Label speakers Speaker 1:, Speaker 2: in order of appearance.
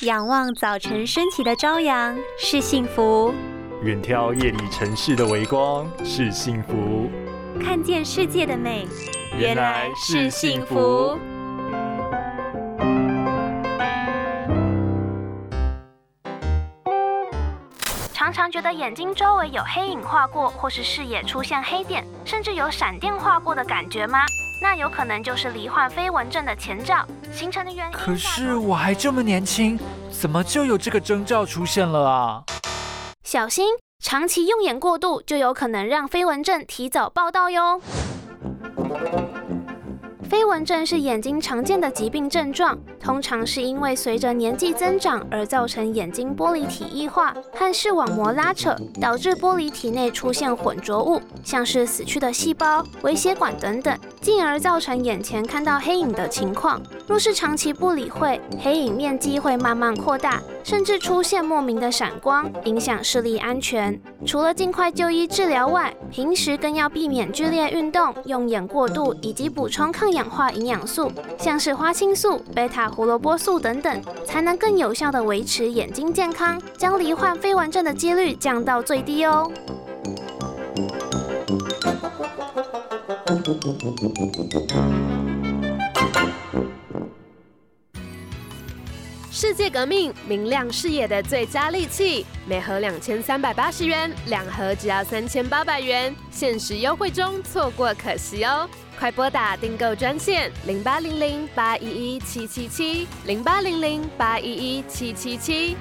Speaker 1: 仰望早晨升起的朝阳是幸福，
Speaker 2: 远眺夜里城市的微光是幸福，
Speaker 1: 看见世界的美
Speaker 2: 原来是幸福。
Speaker 3: 常常觉得眼睛周围有黑影划过，或是视野出现黑点，甚至有闪电划过的感觉吗？那有可能就是罹患飞蚊症的前兆，形成的原因。
Speaker 4: 可是我还这么年轻，怎么就有这个征兆出现了啊？
Speaker 3: 小心，长期用眼过度就有可能让飞蚊症提早报道哟。飞蚊症是眼睛常见的疾病症状，通常是因为随着年纪增长而造成眼睛玻璃体异化和视网膜拉扯，导致玻璃体内出现混浊物，像是死去的细胞、微血管等等，进而造成眼前看到黑影的情况。若是长期不理会，黑影面积会慢慢扩大，甚至出现莫名的闪光，影响视力安全。除了尽快就医治疗外，平时更要避免剧烈运动、用眼过度，以及补充抗氧化营养素，像是花青素、贝塔胡萝卜素等等，才能更有效的维持眼睛健康，将罹患飞蚊症的几率降到最低哦。
Speaker 5: 世界革命，明亮视野的最佳利器，每盒两千三百八十元，两盒只要三千八百元，限时优惠中，错过可惜哦！快拨打订购专线零八零零八一一七七七零八零零八一一七七七。